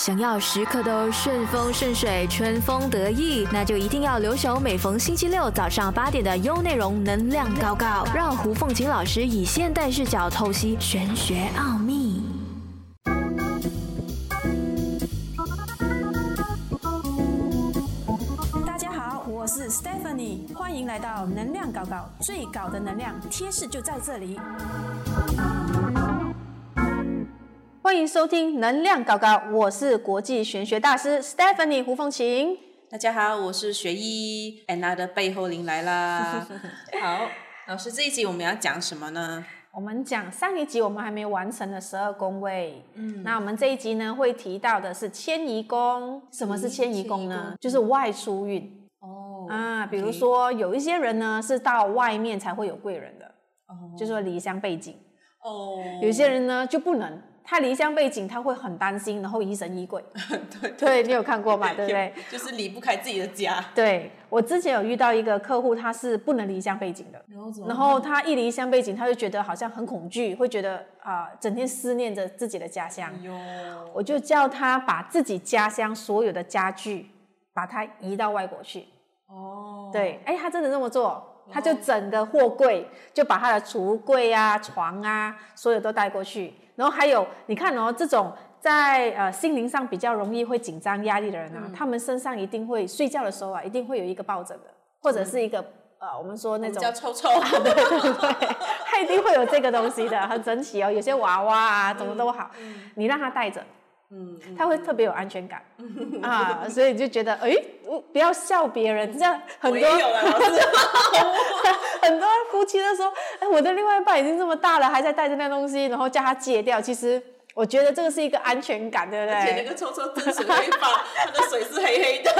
想要时刻都顺风顺水、春风得意，那就一定要留守每逢星期六早上八点的优内容能量高高，让胡凤琴老师以现代视角透析玄学奥秘。大家好，我是 Stephanie，欢迎来到能量高高，最高的能量贴士就在这里。欢迎收听能量高高，我是国际玄学大师 Stephanie 胡凤琴。大家好，我是学医 Anna 的背后灵来啦。好，老师这一集我们要讲什么呢？我们讲上一集我们还没有完成的十二宫位，嗯，那我们这一集呢会提到的是迁移宫。什么是迁移宫呢？就是外出运哦啊，比如说有一些人呢是到外面才会有贵人的，哦就是说离乡背景。哦，有些人呢就不能，他离乡背景他会很担心，然后疑神疑鬼。对 对你有看过嘛？对不对？就是离不开自己的家。对我之前有遇到一个客户，他是不能离乡背景的，然后然后他一离乡背景，他就觉得好像很恐惧，会觉得啊、整天思念着自己的家乡。哟，我就叫他把自己家乡所有的家具，把它移到外国去。哦，对，哎，他真的这么做，他就整个货柜就把他的橱柜啊、床啊，所有都带过去。然后还有，你看哦，这种在呃心灵上比较容易会紧张、压力的人啊，他们身上一定会睡觉的时候啊，一定会有一个抱枕的，或者是一个呃，我们说那种叫臭臭。对对对，他一定会有这个东西的，很整齐哦。有些娃娃啊，怎么都好，你让他带着，嗯，嗯他会特别有安全感啊，所以就觉得，哎，我不要笑别人，这样很多。很多夫妻都说，哎，我的另外一半已经这么大了，还在带着那东西，然后叫他戒掉。其实我觉得这个是一个安全感，对不而且那对？个臭臭真水会放，它的水是黑黑的，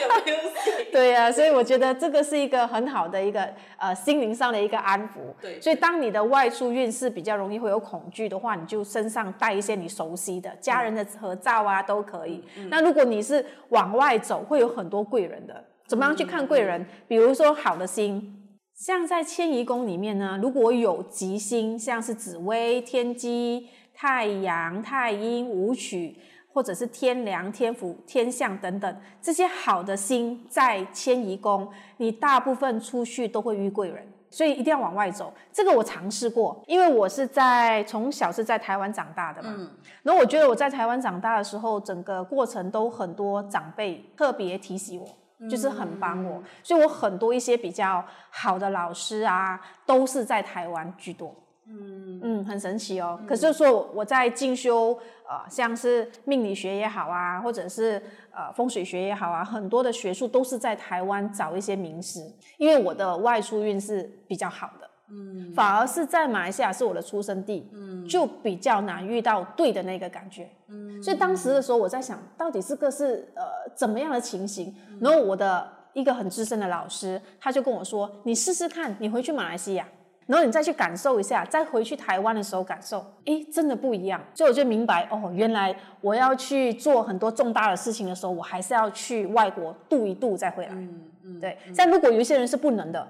有没有洗？对呀、所以我觉得这个是一个很好的一个呃心灵上的一个安抚。对所以当你的外出运势比较容易会有恐惧的话，你就身上带一些你熟悉的家人的合照啊，都可以。那如果你是往外走，会有很多贵人的。怎么样去看贵人？比如说好的星，像在迁移宫里面呢，如果有吉星，像是紫薇、天机、太阳、太阴、武曲，或者是天梁、天府、天象等等这些好的星在迁移宫，你大部分出去都会遇贵人。所以一定要往外走，这个我尝试过，因为我是在从小是在台湾长大的嘛，然后我觉得我在台湾长大的时候，整个过程都很多长辈特别提醒我，就是很帮我，所以我很多一些比较好的老师啊，都是在台湾居多。嗯，嗯，很神奇哦。可是说我在进修，呃，像是命理学也好啊，或者是呃风水学也好啊，很多的学术都是在台湾找一些名师，因为我的外出运是比较好的。嗯，反而是在马来西亚是我的出生地，嗯，就比较难遇到对的那个感觉，嗯，所以当时的时候我在想，到底这个是呃怎么样的情形？然后我的一个很资深的老师，他就跟我说，你试试看，你回去马来西亚，然后你再去感受一下，再回去台湾的时候感受，诶，真的不一样。所以我就明白，哦，原来我要去做很多重大的事情的时候，我还是要去外国度一度再回来。嗯嗯，对，但如果有一些人是不能的，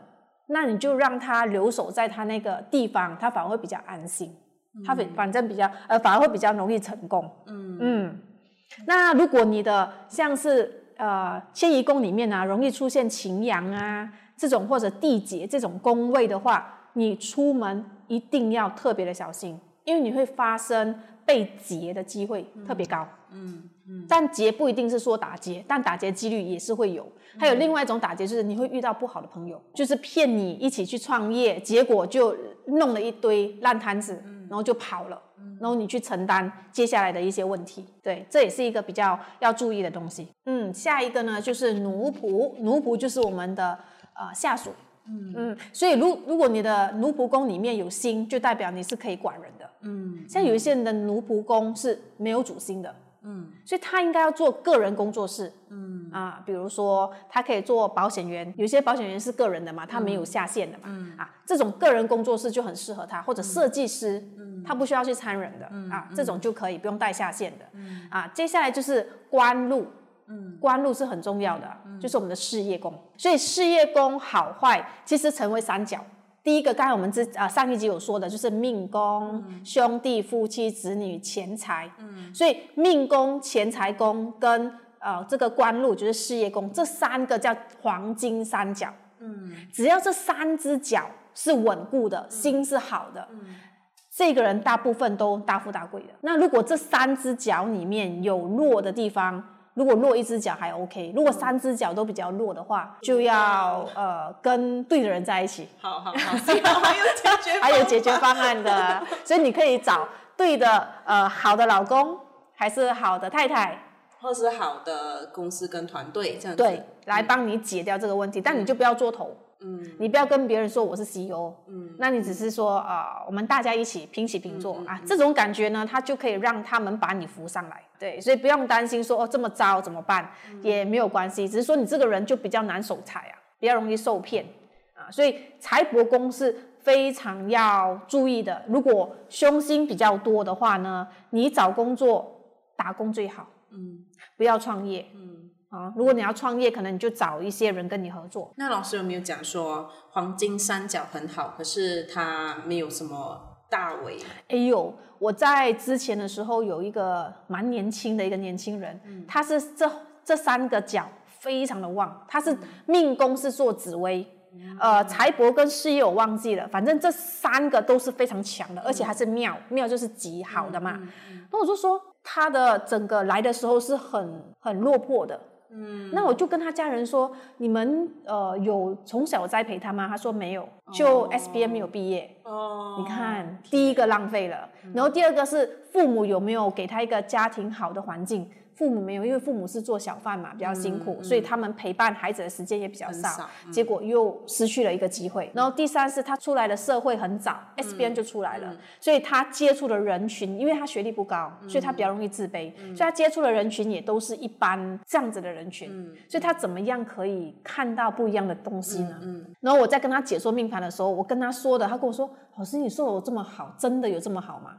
那你就让他留守在他那个地方，他反而会比较安心，他反反正比较呃，反而会比较容易成功。嗯嗯，那如果你的像是呃迁移宫里面啊，容易出现擎羊啊这种或者地劫这种宫位的话，你出门一定要特别的小心，因为你会发生被劫的机会特别高。嗯嗯，但劫不一定是说打劫，但打劫几率也是会有。还有另外一种打劫，就是你会遇到不好的朋友，就是骗你一起去创业，结果就弄了一堆烂摊子，然后就跑了，然后你去承担接下来的一些问题。对，这也是一个比较要注意的东西。嗯，下一个呢就是奴仆，奴仆就是我们的呃下属。嗯。嗯，所以如如果你的奴仆宫里面有星，就代表你是可以管人的。嗯像有一些人的奴仆宫是没有主星的，嗯。所以他应该要做个人工作室。嗯。啊，比如说他可以做保险员，有些保险员是个人的嘛，他没有下线的嘛，嗯。啊，这种个人工作室就很适合他，或者设计师，他不需要去参人的、啊，这种就可以不用带下线的，啊，接下来就是官禄。嗯。官禄是很重要的，就是我们的事业宫，所以事业宫好坏其实成为三角，第一个，刚才我们之啊上一集有说的，就是命宫、兄弟、夫妻、子女、钱财。嗯，所以命宫、钱财宫跟呃这个官禄就是事业宫，这三个叫黄金三角。嗯，只要这三只脚是稳固的，心是好的，这个人大部分都大富大贵的。那如果这三只脚里面有弱的地方，如果弱一只脚还 OK，如果三只脚都比较弱的话，就要呃跟对的人在一起。好好好，还有解决 还有解决方案的，所以你可以找对的呃好的老公，还是好的太太，或是好的公司跟团队这样子。对，来帮你解掉这个问题，但你就不要做头。嗯，你不要跟别人说我是 CEO，嗯，那你只是说啊，我们大家一起平起平坐啊，这种感觉呢，它就可以让他们把你扶上来。对，所以不用担心说哦这么糟怎么办，也没有关系，只是说你这个人就比较难守财啊，比较容易受骗啊，所以财帛宫是非常要注意的。如果凶星比较多的话呢，你找工作打工最好，嗯，不要创业，嗯。啊，如果你要创业，可能你就找一些人跟你合作。那老师有没有讲说黄金三角很好，可是它没有什么大为？哎呦，我在之前的时候有一个蛮年轻的一个年轻人，他是这这三个角非常的旺，他是命宫是做紫薇，呃，财帛跟事业我忘记了，反正这三个都是非常强的，而且还是妙妙就是极好的嘛。那我就说他的整个来的时候是很很落魄的。嗯，那我就跟他家人说，你们呃有从小栽培他吗？他说没有，就 S B M 没有毕业。哦，你看，第一个浪费了，然后第二个是父母有没有给他一个家庭好的环境？父母没有，因为父母是做小贩嘛，比较辛苦，所以他们陪伴孩子的时间也比较少，结果又失去了一个机会。然后第三是他出来的社会很早，S B N 就出来了，所以他接触的人群，因为他学历不高，所以他比较容易自卑，所以他接触的人群也都是一般这样子的人群，所以他怎么样可以看到不一样的东西呢？然后我在跟他解说命盘的时候，我跟他说的，他跟我说：“老师，你说的我这么好，真的有这么好吗？”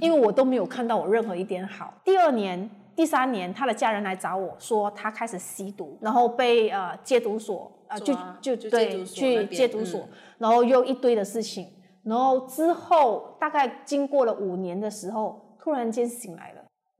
因为我都没有看到我任何一点好。第二年。第三年，他的家人来找我说，他开始吸毒，然后被呃戒毒所呃就就对去戒毒所，然后又一堆的事情，然后之后大概经过了五年的时候，突然间醒来了。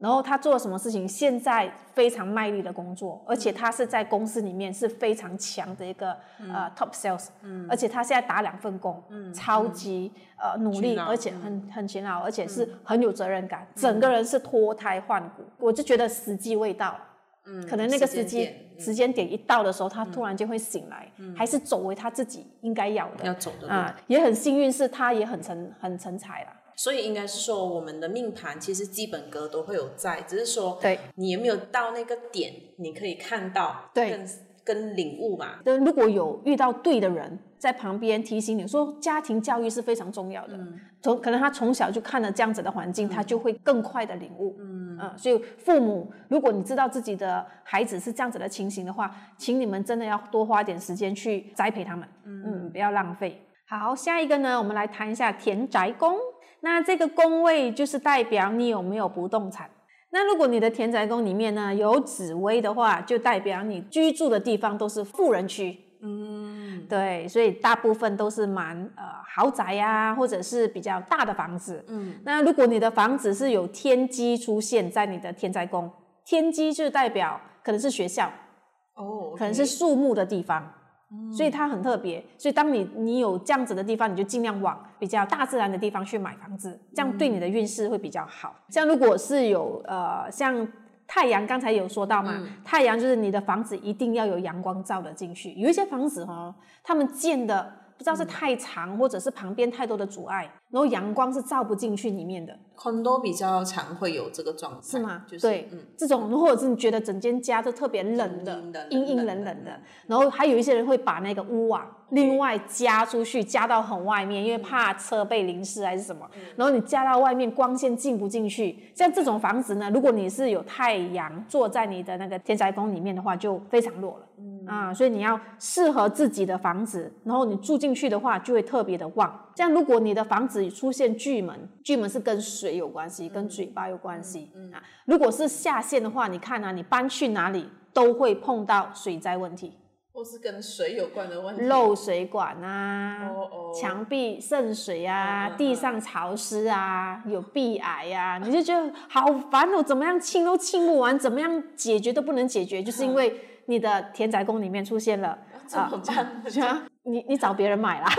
然后他做了什么事情？现在非常卖力的工作，而且他是在公司里面是非常强的一个呃 top sales，嗯，而且他现在打两份工，嗯，超级呃努力，而且很很勤劳，而且是很有责任感，整个人是脱胎换骨。我就觉得时机未到，嗯，可能那个时机时间点一到的时候，他突然间会醒来，还是走为他自己应该要的，要走的啊，也很幸运是他也很成很成才了。所以应该是说，我们的命盘其实基本格都会有在，只是说，对，你有没有到那个点，你可以看到，对，跟领悟嘛。对，如果有遇到对的人在旁边提醒你说，家庭教育是非常重要的。从可能他从小就看了这样子的环境，他就会更快的领悟。嗯嗯，所以父母，如果你知道自己的孩子是这样子的情形的话，请你们真的要多花点时间去栽培他们。嗯，不要浪费。好，下一个呢，我们来谈一下田宅宫。那这个宫位就是代表你有没有不动产。那如果你的田宅宫里面呢有紫薇的话，就代表你居住的地方都是富人区。嗯，对，所以大部分都是蛮呃豪宅呀，或者是比较大的房子。嗯，那如果你的房子是有天机出现在你的田宅宫，天机就代表可能是学校，哦，可能是树木的地方。所以它很特别，所以当你你有这样子的地方，你就尽量往比较大自然的地方去买房子，这样对你的运势会比较好。像如果是有呃像太阳，刚才有说到嘛，太阳就是你的房子一定要有阳光照的进去。有一些房子哈，他们建的不知道是太长，或者是旁边太多的阻碍，然后阳光是照不进去里面的。很多比较常会有这个状态，是吗？就是对，嗯，这种或者是你觉得整间家都特别冷的，阴阴冷冷的，然后还有一些人会把那个屋瓦另外加出去，加到很外面，因为怕车被淋湿还是什么，然后你加到外面，光线进不进去。像这种房子呢，如果你是有太阳坐在你的那个天宅宫里面的话，就非常弱了，啊，所以你要适合自己的房子，然后你住进去的话，就会特别的旺。这样，如果你的房子出现巨门，巨门是跟水有关系，跟嘴巴有关系。嗯啊，如果是下线的话，你看啊，你搬去哪里都会碰到水灾问题。或是跟水有关的问题。漏水管啊，哦哦墙壁渗水啊，地上潮湿啊，有壁癌啊，你就觉得好烦哦，怎么样清都清不完，怎么样解决都不能解决，就是因为你的田宅宫里面出现了？啊，你你找别人买啦。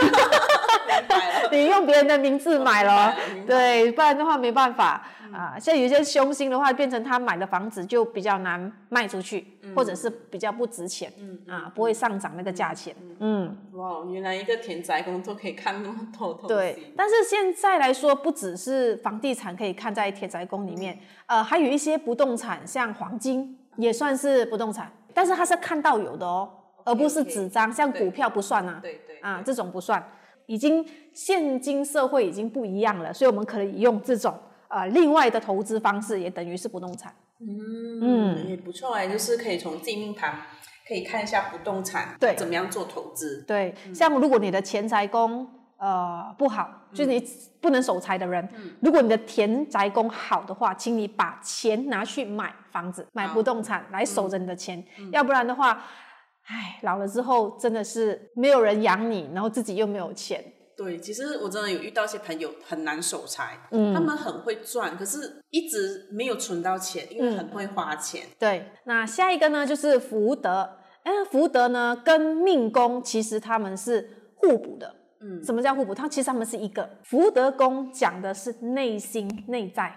你用别人的名字买了对，不然的话没办法啊。像有些凶星的话，变成他买的房子就比较难卖出去，或者是比较不值钱，啊，不会上涨那个价钱，嗯。哇，原来一个田宅宫都可以看那么多东西。对，但是现在来说，不只是房地产可以看在田宅宫里面，呃，还有一些不动产，像黄金也算是不动产，但是他是看到有的哦，而不是纸张，像股票不算啊，对对啊，这种不算，已经现今社会已经不一样了，所以我们可以用这种呃另外的投资方式，也等于是不动产。嗯，也不错哎，就是可以从地命盘可以看一下不动产，对。怎么样做投资。对，像如果你的钱财宫呃不好，就是你不能守财的人，如果你的田宅宫好的话，请你把钱拿去买房子、买不动产来守着你的钱，要不然的话，唉，老了之后真的是没有人养你，然后自己又没有钱。对，其实我真的有遇到一些朋友很难守财，嗯。他们很会赚，可是一直没有存到钱，因为很会花钱。对，那下一个呢就是福德，哎，福德呢跟命宫其实他们是互补的。嗯什么叫互补？它其实他们是一个。福德宫讲的是内心内在，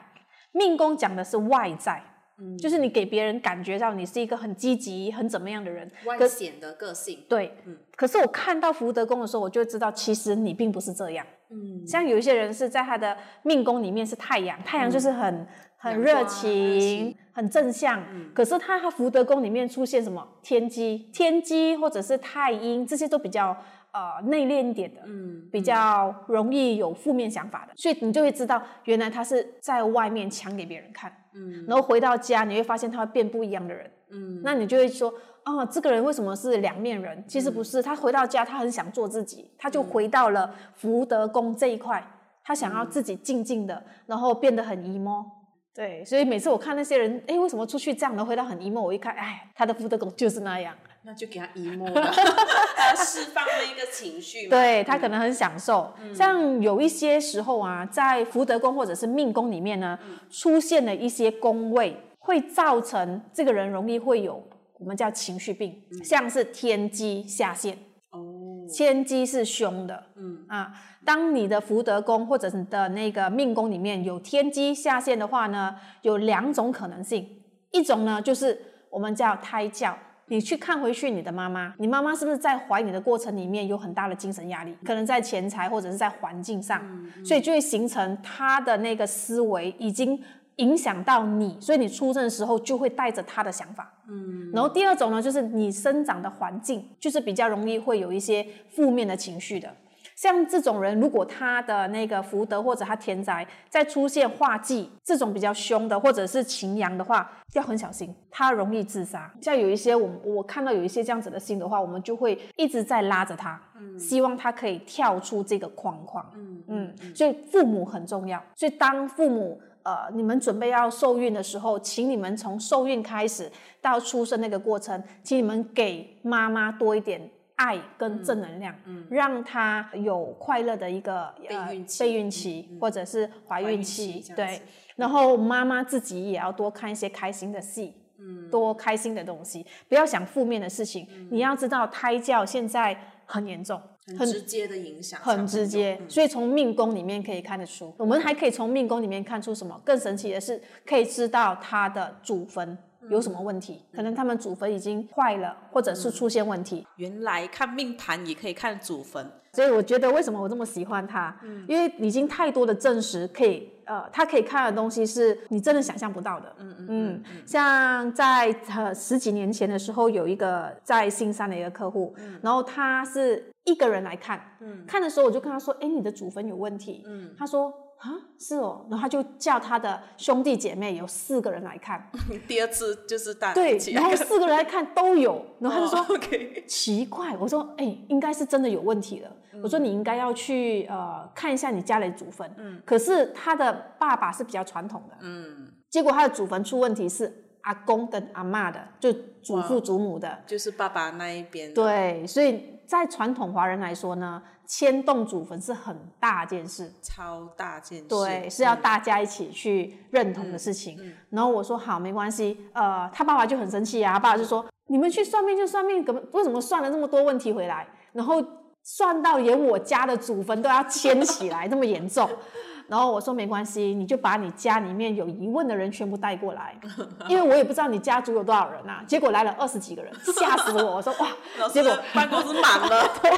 命宫讲的是外在。嗯就是你给别人感觉到你是一个很积极、很怎么样的人。外可显的个性，对，嗯可是我看到福德宫的时候，我就知道其实你并不是这样。嗯，像有一些人是在他的命宫里面是太阳，太阳就是很、很阳热情情、很正向。可是他他福德宫里面出现什么天机、天机或者是太阴，这些都比较呃内敛一点的，嗯，比较容易有负面想法的，所以你就会知道原来他是在外面强给别人看，嗯然后回到家你会发现他会变不一样的人。嗯，那你就会说，哦，这个人为什么是两面人？其实不嗯是，他回到家，他很想做自己，他就回到了福德宫这一块，他想嗯要自己静静的，然后变得很 emo。对，所以每次我看那些人，哎，为什么出去这样的，回到很 emo？我一看，哎，他的福德宫就是那样，那就给他 emo 了，他释放了一个情绪嘛。对他可能很享受。嗯像有一些时候啊，在福德宫或者是命宫里面呢，嗯出现了一些宫位，会造成这个人容易会有我们叫情绪病，像是天机下陷。嗯哦，天机是凶的，嗯啊，当你的福德宫或者你的那个命宫里面有天机下陷的话呢，有两种可能性，一种呢就是我们叫胎教。你去看回去你的妈妈，你妈妈是不是在怀你的过程里面有很大的精神压力？可能在钱财或者是在环境上，所以就会形成她的那个思维已经影响到你，所以你出生的时候就会带着她的想法。嗯，然后第二种呢，就是你生长的环境，就是比较容易会有一些负面的情绪的。像这种人，如果他的那个福德或者他天灾再出现化忌这种比较凶的，或者是擎羊的话，要很小心，他容易自杀。像有一些我我看到有一些这样子的心的话，我们就会一直在拉着他，希望他可以跳出这个框框。嗯嗯，所以父母很重要。所以当父母呃你们准备要受孕的时候，请你们从受孕开始到出生那个过程，请你们给妈妈多一点爱跟正能量，让她有快乐的一个呃备孕期备孕期、或者是怀怀孕孕期对。然后妈妈自己也要多看一些开心的戏，嗯多开心的东西，不要想负面的事情。你要知道胎教现在很严重，很直接的影响，很直接，所以从命宫里面可以看得出。我们还可以从命宫里面看出什么？更神奇的是，可以知道他的祖坟有什么问题，可能他们祖坟已经坏了，或者是出现问题。原来看命盘也可以看祖坟，所以我觉得为什么我这么喜欢他，因为已经太多的证实可以，呃，他可以看的东西是你真的想象不到的。嗯嗯嗯像在呃十几年前的时候，有一个在新山的一个客户，然后他是一个人来看，嗯。看的时候我就跟他说，哎，你的祖坟有问题。嗯。他说啊，是哦，然后他就叫他的兄弟姐妹有四个人来看，第二次就是大对然后四个人来看都有，然后他就说。奇怪，我说，哎、应该是真的有问题了。我说你应该要去呃看一下你家里的祖坟。嗯，可是他的爸爸是比较传统的，嗯，结果他的祖坟出问题是阿公跟阿嬷的，就祖父祖母的。就是爸爸那一边。对，所以在传统华人来说呢，迁动祖坟是很大件事，超大件事。对，是要大家一起去认同的事情。然后我说好，没关系。呃，他爸爸就很生气啊，他爸爸就说：“你们去算命就算命，怎么为什么算了那么多问题回来？然后算到连我家的祖坟都要迁起来，那么严重。”然后我说没关系，你就把你家里面有疑问的人全部带过来，因为我也不知道你家族有多少人啊。结果来了二十几个人，吓死我！我说 哇，结果办公室满了。对，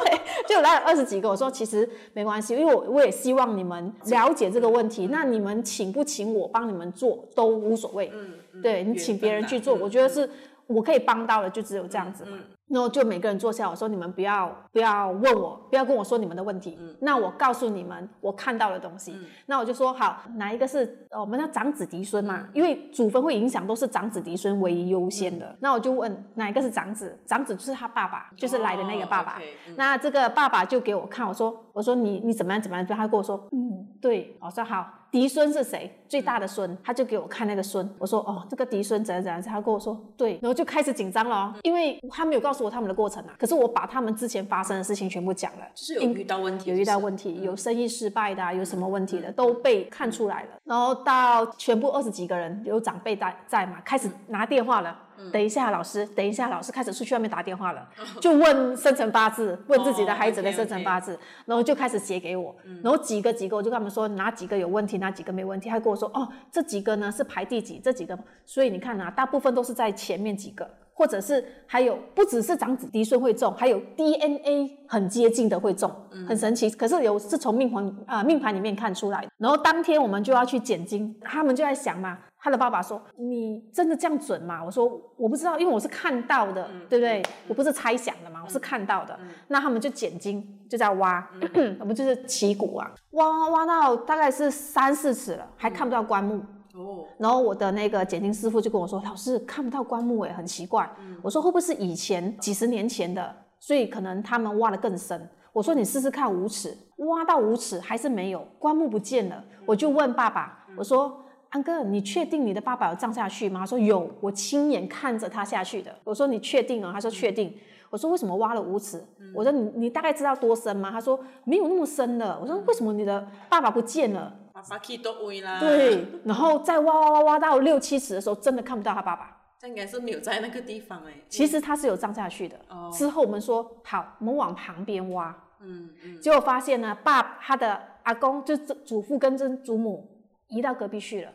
就来了二十几个。我说其实没关系，因为我我也希望你们了解这个问题。那你们请不请我帮你们做都无所谓。嗯，对你请别人去做，我觉得是我可以帮到的，就只有这样子嘛。然后就每个人坐下，我说你们不要不要问我，不要跟我说你们的问题。嗯，那我告诉你们我看到的东西。嗯，那我就说好，哪一个是我们的长子嫡孙嘛？因为祖坟会影响都是长子嫡孙为优先的。那我就问哪一个是长子？长子就是他爸爸，就是来的那个爸爸。那这个爸爸就给我看，我说我说你你怎么样怎么样？他跟我说嗯对，我说好。嫡孙是谁？最大的孙，他就给我看那个孙。我说哦，这个嫡孙怎样怎样？他跟我说对，然后就开始紧张了，因为他没有告诉我他们的过程啊。可是我把他们之前发生的事情全部讲了，就是有遇到问题，有遇到问题，有生意失败的，有什么问题的都被看出来了。然后到全部二十几个人，有长辈在在嘛，开始拿电话了。等一下，老师，等一下，老师开始出去外面打电话了，就问生辰八字，问自己的孩子的生辰八字，然后就开始写给我，然后几个几个，我就跟他们说哪几个有问题，哪几个没问题，他跟我说哦，这几个呢是排第几，这几个，所以你看啊，大部分都是在前面几个，或者是还有不只是长子嫡孙会中，还有 DNA 很接近的会中，很神奇。可是有是从命盘啊命盘里面看出来，然后当天我们就要去剪金，他们就在想嘛。他的爸爸说：“你真的这样准吗？”我说：“我不知道，因为我是看到的，对不对？我不是猜想的嘛，我是看到的。那他们就捡金，就在挖，我们就是起骨啊，挖挖挖到大概是三四尺了，还看不到棺木。哦。然后我的那个剪金师傅就跟我说：“老师看不到棺木，哎，很奇怪。”我说：“会不会是以前几十年前的？所以可能他们挖的更深。”我说：“你试试看五尺，挖到五尺还是没有棺木不见了。”我就问爸爸：“我说。”安哥，你确定你的爸爸有葬下去吗？他说有，我亲眼看着他下去的。我说你确定啊？他说确定。我说为什么挖了五尺？我说你你大概知道多深吗？他说没有那么深的。我说为什么你的爸爸不见了？爸爸去都位啦。对，然后再挖挖挖挖到六七尺的时候，真的看不到他爸爸。这应该是没有在那个地方哎。其实他是有葬下去的。哦。之后我们说好，我们往旁边挖。嗯嗯。结果发现呢，爸他的阿公就是祖父跟曾祖母。移到隔壁去了，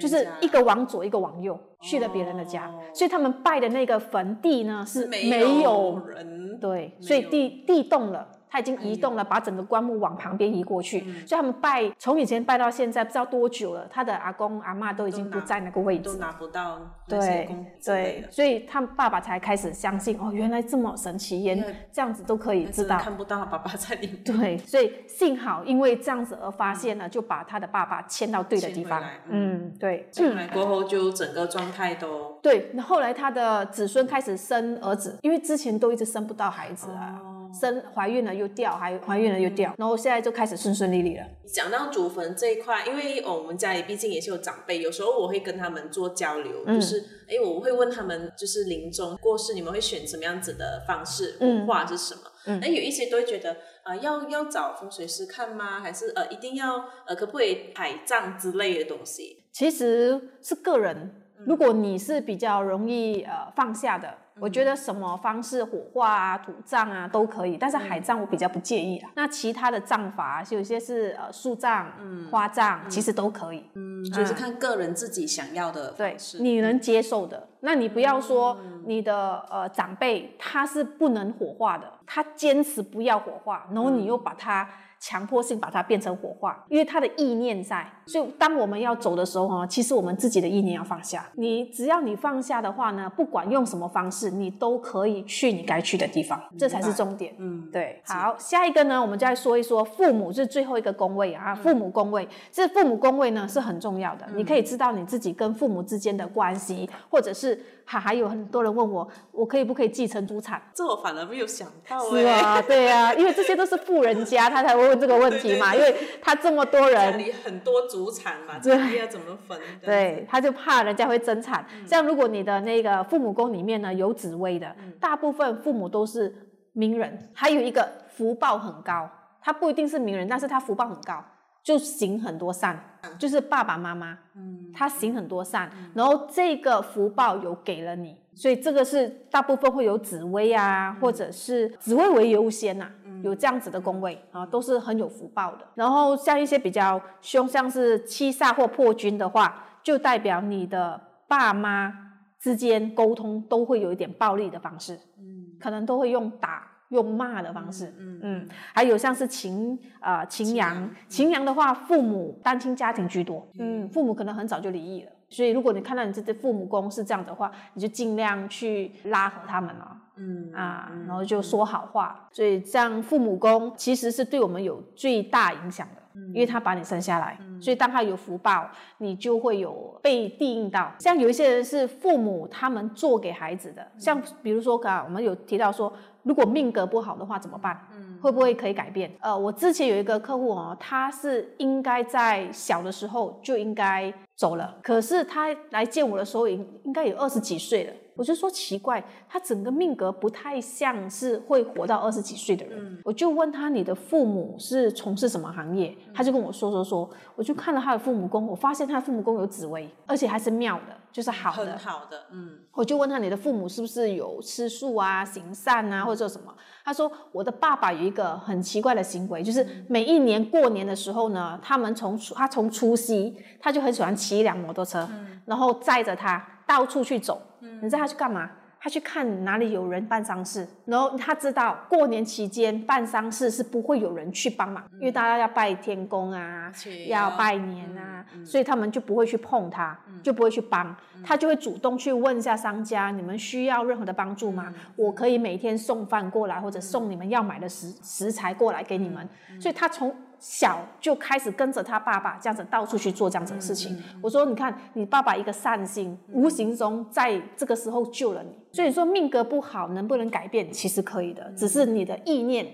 就是一个往左，一个往右，去了别人的家，所以他们拜的那个坟地呢是没有人，对，所以地地动了。他已经移动了，把整个棺木往旁边移过去，所以他们拜从以前拜到现在不知道多久了。他的阿公阿妈都已经不在那个位置，都拿不到对对，所以他爸爸才开始相信哦，原来这么神奇，连这样子都可以知道。看不到爸爸在里面。对，所以幸好因为这样子而发现了，就把他的爸爸迁到对的地方。嗯，对。进来过后就整个状态都对。那后来他的子孙开始生儿子，因为之前都一直生不到孩子啊。生怀孕了又掉，还怀孕了又掉，然后现在就开始顺顺利利了。讲到祖坟这一块，因为我们家里毕竟也是有长辈，有时候我会跟他们做交流，就是哎，我会问他们，就是临终过世，你们会选什么样子的方式，文化是什么？那，有一些都会觉得啊，要要找风水师看吗？还是呃，一定要呃，可不可以海葬之类的东西？其实是个人，如果你是比较容易呃放下的。我觉得什么方式火化啊、土葬啊都可以，但是海葬我比较不建议啦。那其他的葬法，有些是呃树葬、花葬，其实都可以。嗯，就是看个人自己想要的对，你能接受的。那你不要说你的呃长辈他是不能火化的，他坚持不要火化，然后你又把他。强迫性把它变成火化，因为他的意念在，所以当我们要走的时候哈，其实我们自己的意念要放下。你只要你放下的话呢，不管用什么方式，你都可以去你该去的地方，这才是重点。嗯，对。好，下一个呢，我们再说一说父母是最后一个宫位啊，父母宫位，这父母宫位呢是很重要的，你可以知道你自己跟父母之间的关系，或者是。还还有很多人问我，我可以不可以继承祖产？这我反而没有想到。是啊，对啊，因为这些都是富人家，他才会问这个问题嘛，因为他这么多人，里很多主产嘛，这个要怎么分？对，他就怕人家会争产。像如果你的那个父母宫里面呢有紫薇的，大部分父母都是名人，还有一个福报很高，他不一定是名人，但是他福报很高，就行很多善，就是爸爸妈妈，嗯，他行很多善，然后这个福报有给了你，所以这个是大部分会有紫薇啊，或者是紫薇为优先呐、有这样子的宫位啊，都是很有福报的。然后像一些比较凶，像是七煞或破军的话，就代表你的爸妈之间沟通都会有一点暴力的方式，嗯。可能都会用打。用骂的方式，嗯嗯，还有像是秦啊擎羊，擎羊的话，父母单亲家庭居多，嗯，父母可能很早就离异了，所以如果你看到你这对父母宫是这样的话，你就尽量去拉合他们啊，嗯啊，然后就说好话。所以这样父母宫其实是对我们有最大影响的。因为他把你生下来，所以当他有福报，你就会有被地应到。像有一些人是父母他们做给孩子的，像比如说刚刚我们有提到说，如果命格不好的话怎么办？会不会可以改变？呃，我之前有一个客户哦，他是应该在小的时候就应该走了，可是他来见我的时候应应该有二十几岁了。我就说奇怪，他整个命格不太像是会活到二十几岁的人。我就问他，你的父母是从事什么行业？他就跟我说说说，我就看了他的父母宫，我发现他的父母宫有紫薇，而且还是妙的，就是好的很。好的，嗯我就问他，你的父母是不是有吃素啊、行善啊，或者什么？他说，我的爸爸有一个很奇怪的行为，就是每一年过年的时候呢，他们从除他从除夕，他就很喜欢骑一辆摩托车，然后载着他到处去走。你知道他去干嘛？他去看哪里有人办丧事，然后他知道过年期间办丧事是不会有人去帮忙，因为大家要拜天公啊，要拜年啊，所以他们就不会去碰他，就不会去帮，他就会主动去问一下商家，你们需要任何的帮助吗？我可以每天送饭过来，或者送你们要买的食食材过来给你们。所以他从小就开始跟着他爸爸这样子到处去做这样子的事情。我说，你看你爸爸一个善心，无形中在这个时候救了你。所以说命格不好能不能改变？其实可以的，只是你的意念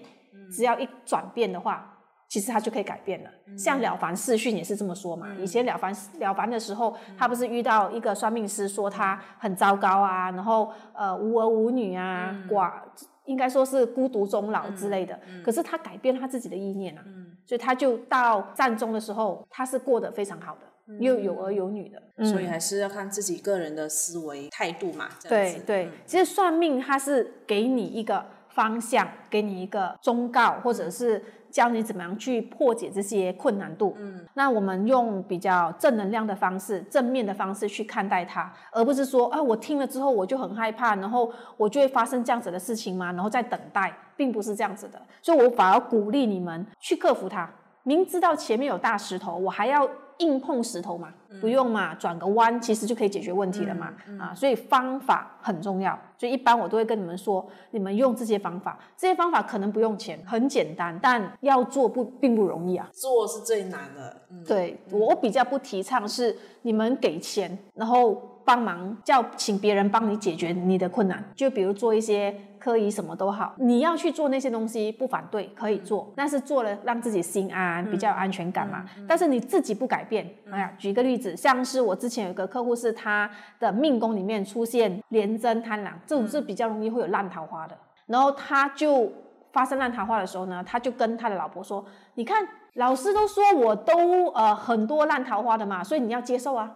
只要一转变的话。其实他就可以改变了。像了凡四训也是这么说嘛。以前了凡了凡的时候，他不是遇到一个算命师说他很糟糕啊，然后呃无儿无女啊，寡应该说是孤独终老之类的。可是他改变他自己的意念啊，所以他就到战中的时候，他是过得非常好的，又有儿有女的。所以还是要看自己个人的思维态度嘛。对对，其实算命它是给你一个方向，给你一个忠告，或者是教你怎么样去破解这些困难度。嗯，那我们用比较正能量的方式、正面的方式去看待它，而不是说啊，我听了之后我就很害怕，然后我就会发生这样子的事情吗？然后再等待，并不是这样子的。所以我反而鼓励你们去克服它。明知道前面有大石头，我还要硬碰石头嘛？不用嘛，转个弯其实就可以解决问题了嘛。啊，所以方法很重要。所以一般我都会跟你们说，你们用这些方法，这些方法可能不用钱，很简单，但要做不并不容易啊。做是最难的。嗯，对我比较不提倡是你们给钱，然后帮忙叫请别人帮你解决你的困难，就比如做一些科仪什么都好，你要去做那些东西不反对，可以做，但是做了让自己心安，比较有安全感嘛。但是你自己不改变，哎呀，举个例子，像是我之前有个客户是他的命宫里面出现廉贞贪狼，这种是比较容易会有烂桃花的，然后他就。发生烂桃花的时候呢，他就跟他的老婆说：“你看，老师都说我都呃很多烂桃花的嘛，所以你要接受啊。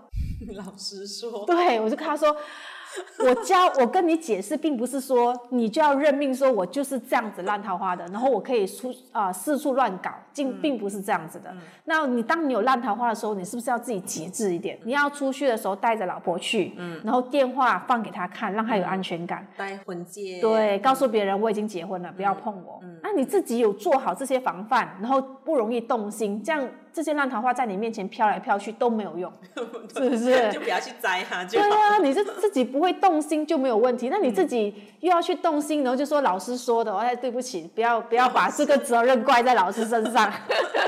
老实说”，对我就跟他说：“我教我跟你解释，并不是说你就要认命，说我就是这样子烂桃花的，然后我可以出啊、四处乱搞，并并不是这样子的。那你当你有烂桃花的时候，你是不是要自己节制一点？你要出去的时候带着老婆去，嗯然后电话放给他看，让他有安全感。戴婚戒，对，告诉别人我已经结婚了，不要碰我。那你自己有做好这些防范，然后不容易动心，这样这些烂桃花在你面前飘来飘去都没有用，是不是？就不要去摘它就好。对啊，你是自己不会动心就没有问题。那你自己又要去动心，然后就说老师说的，哎，对不起，不要不要把这个责任怪在老师身上。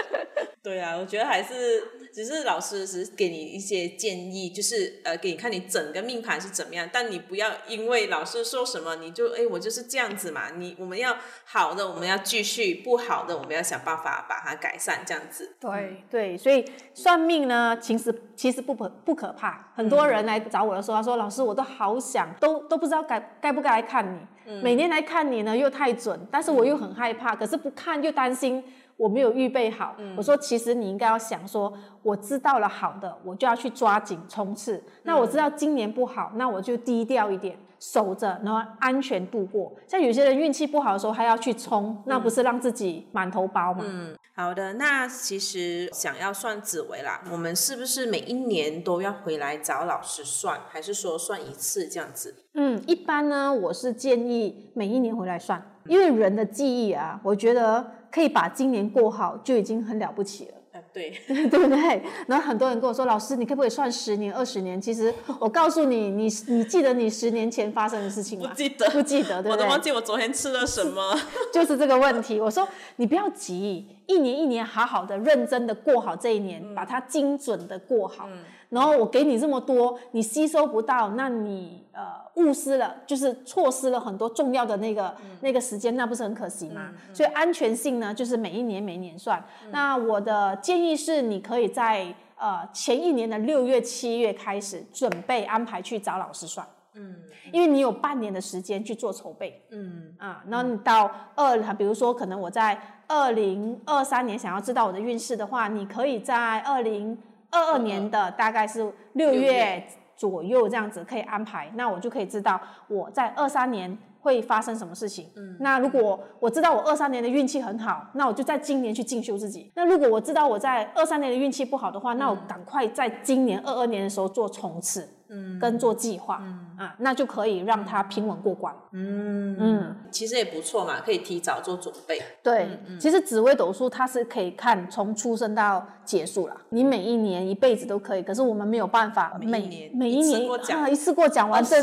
对啊，我觉得还是只是老师只是给你一些建议，就是呃，给你看你整个命盘是怎么样，但你不要因为老师说什么你就哎，我就是这样子嘛。你我们要好的，我们要继续；不好的，我们要想办法把它改善，这样子。对对，所以算命呢，其实其实不可不可怕。很多人来找我的时候，他说：“老师，我都好想，都都不知道该该不该来看你。每年来看你呢，又太准，但是我又很害怕，可是不看又担心。”我没有预备好，我说其实你应该要想说，我知道了好的，我就要去抓紧冲刺。那我知道今年不好，那我就低调一点，守着，然后安全度过。像有些人运气不好的时候还要去冲，那不是让自己满头包吗？嗯，好的。那其实想要算紫薇啦，我们是不是每一年都要回来找老师算，还是说算一次这样子？嗯，一般呢，我是建议每一年回来算，因为人的记忆啊，我觉得。可以把今年过好，就已经很了不起了。对，对不对？然后很多人跟我说：“老师，你可不可以算十年、二十年？”其实我告诉你，你你记得你十年前发生的事情吗？不记得，不记得，对不对？我都忘记我昨天吃了什么。就是这个问题。我说你不要急，一年一年好好的、认真的过好这一年，把它精准的过好。然后我给你这么多，你吸收不到，那你呃误失了，就是错失了很多重要的那个那个时间，那不是很可惜吗？所以安全性呢，就是每一年每年算。那我的建议是，你可以在呃前一年的六月、七月开始准备安排去找老师算。嗯，因为你有半年的时间去做筹备。嗯啊，然后你到二，比如说可能我在二零二三年想要知道我的运势的话，你可以在二零。二二年的大概是六月左右这样子可以安排，那我就可以知道我在二三年会发生什么事情。嗯，那如果我知道我二三年的运气很好，那我就在今年去进修自己。那如果我知道我在二三年的运气不好的话，那我赶快在今年二二年的时候做冲刺。嗯，跟做计划，嗯啊，那就可以让他平稳过关。嗯嗯，其实也不错嘛，可以提早做准备。对，其实紫微斗数它是可以看从出生到结束了，你每一年一辈子都可以。可是我们没有办法每年每一年啊一次过讲完，这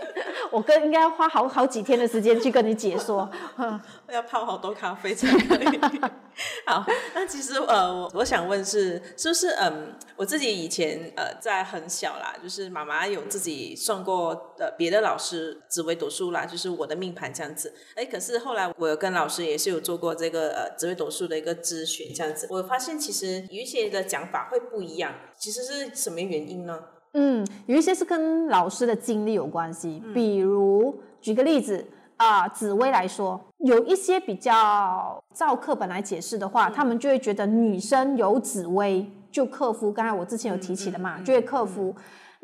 我跟应该花好好几天的时间去跟你解说。要泡好多咖啡才可以。好，那其实呃，我我想问是，是不是嗯，我自己以前呃在很小啦，就是妈妈有自己算过呃别的老师紫微斗数啦，就是我的命盘这样子。哎，可是后来我有跟老师也是有做过这个呃紫微斗数的一个咨询这样子，我发现其实有一些的讲法会不一样，其实是什么原因呢？嗯，有一些是跟老师的经历有关系，比如举个例子。啊，紫薇来说，有一些比较照课本来解释的话，他们就会觉得女生有紫薇就克夫。刚才我之前有提起的嘛，就会克夫。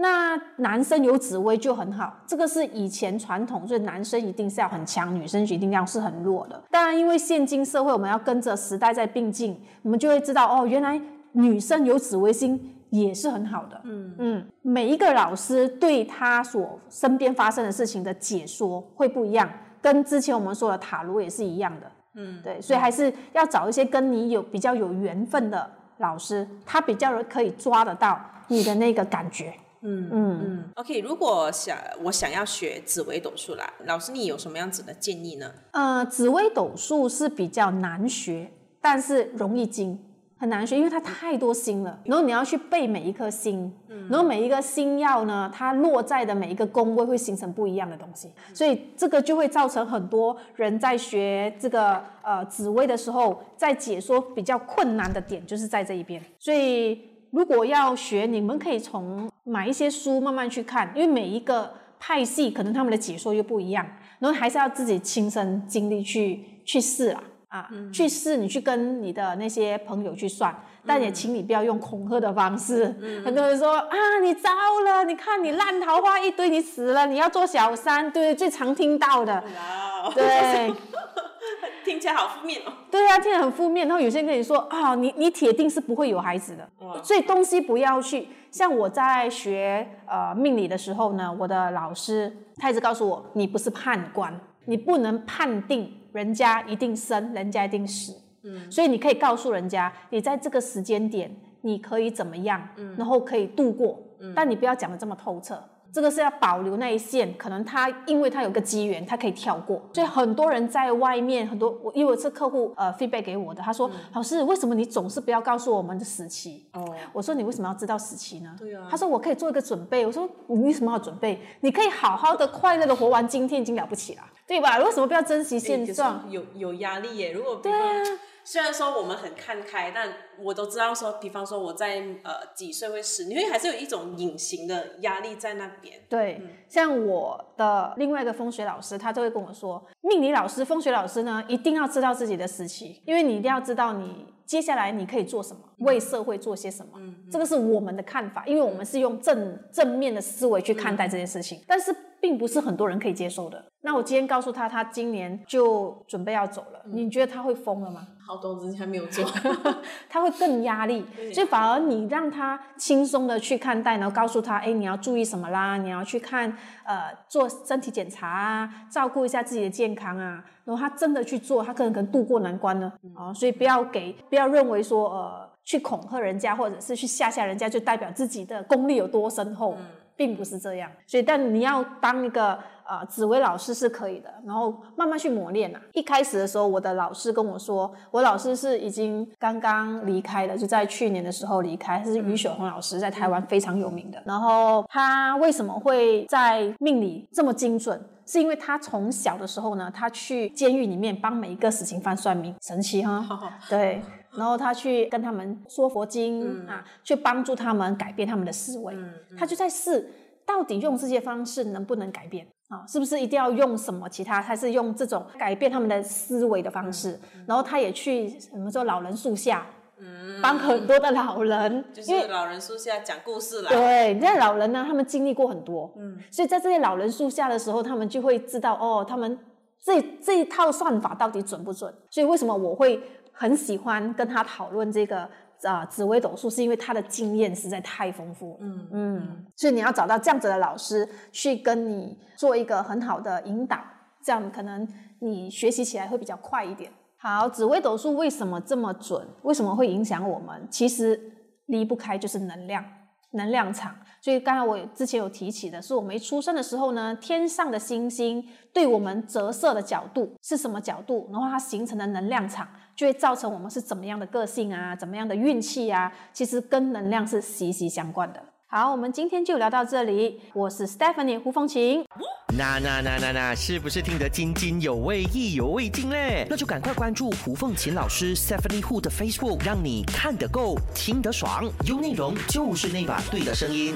那男生有紫薇就很好，这个是以前传统，所以男生一定是要很强，女生一定要是很弱的。当然，因为现今社会我们要跟着时代在并进，我们就会知道哦，原来女生有紫微星也是很好的。嗯嗯，每一个老师对他所身边发生的事情的解说会不一样。跟之前我们说的塔罗也是一样的，嗯，对，所以还是要找一些跟你有比较有缘分的老师，他比较可以抓得到你的那个感觉，嗯嗯嗯。OK，如果想我想要学紫微斗数啦，老师你有什么样子的建议呢？呃，紫微斗数是比较难学，但是容易精。很难学，因为它太多星了，然后你要去背每一颗星，然后每一个星耀呢，它落在的每一个宫位会形成不一样的东西，所以这个就会造成很多人在学这个呃紫微的时候，在解说比较困难的点就是在这一边。所以如果要学，你们可以从买一些书慢慢去看，因为每一个派系可能他们的解说又不一样，然后还是要自己亲身经历去去试啦。啊，去试你去跟你的那些朋友去算，但也请你不要用恐吓的方式。很多人说啊，你糟了，你看你烂桃花一堆，你死了，你要做小三，对，最常听到的。对，听起来好负面哦。对啊，听起来很负面。然后有些人跟你说啊，你你铁定是不会有孩子的，所以东西不要去。像我在学呃命理的时候呢，我的老师他一直告诉我，你不是判官，你不能判定。人家一定生，人家一定死，嗯，所以你可以告诉人家，你在这个时间点你可以怎么样，嗯，然后可以度过，嗯，但你不要讲的这么透彻，这个是要保留那一线，可能他因为他有个机缘，他可以跳过。所以很多人在外面，很多我因为是客户呃 feedback 给我的，他说、老师为什么你总是不要告诉我们的时期？哦，我说你为什么要知道时期呢？对啊他说我可以做一个准备。我说你为什么要准备？你可以好好的、快乐的活完今天，已经了不起了，对吧？为什么不要珍惜现状？有有压力耶。如果比对方啊，虽然说我们很看开，但我都知道说，比方说我在呃几岁会死，你会还是有一种隐形的压力在那边。对，像我的另外一个风水老师，他就会跟我说，命理老师、风水老师呢，一定要知道自己的时期，因为你一定要知道你接下来你可以做什么，为社会做些什么。这个是我们的看法，因为我们是用正正面的思维去看待这件事情，但是并不是很多人可以接受的。那我今天告诉他，他今年就准备要走了，你觉得他会疯了吗？好多之前没有做，他会更压力，所以反而你让他轻松的去看待，然后告诉他，哎，你要注意什么啦？你要去看呃做身体检查啊，照顾一下自己的健康啊。然后他真的去做，他可能可能渡过难关呢。啊、所以不要给不要认为说呃去恐吓人家，或者是去吓吓人家，就代表自己的功力有多深厚。并不是这样，所以但你要当一个呃紫薇老师是可以的，然后慢慢去磨练啊。一开始的时候，我的老师跟我说，我老师是已经刚刚离开的，就在去年的时候离开，是于雪红老师，在台湾非常有名的。然后他为什么会在命理这么精准？是因为他从小的时候呢，他去监狱里面帮每一个死刑犯算命，神奇哈。对，然后他去跟他们说佛经、啊，去帮助他们改变他们的思维。他就在试，到底用这些方式能不能改变啊？是不是一定要用什么其他，还是用这种改变他们的思维的方式？然后他也去什么说老人树下，帮很多的老人，就是老人树下讲故事啦。对，你看老人呢，他们经历过很多，嗯，所以在这些老人树下的时候，他们就会知道哦，他们这这一套算法到底准不准。所以为什么我会很喜欢跟他讨论这个啊、紫微斗数，是因为他的经验实在太丰富了，嗯嗯，所以你要找到这样子的老师去跟你做一个很好的引导，这样可能你学习起来会比较快一点。好，紫微斗数为什么这么准？为什么会影响我们？其实离不开就是能量。能量场，所以刚才我之前有提起的是，我们一出生的时候呢，天上的星星对我们折射的角度是什么角度，然后它形成的能量场就会造成我们是怎么样的个性啊，怎么样的运气啊，其实跟能量是息息相关的。好，我们今天就聊到这里，我是 Stephanie 胡凤琴。那那那那那，是不是听得津津有味、意犹未尽嘞？那就赶快关注胡凤琴老师 Stephanie Hu 的 Facebook，让你看得够，听得爽，有内容就是那把对的声音。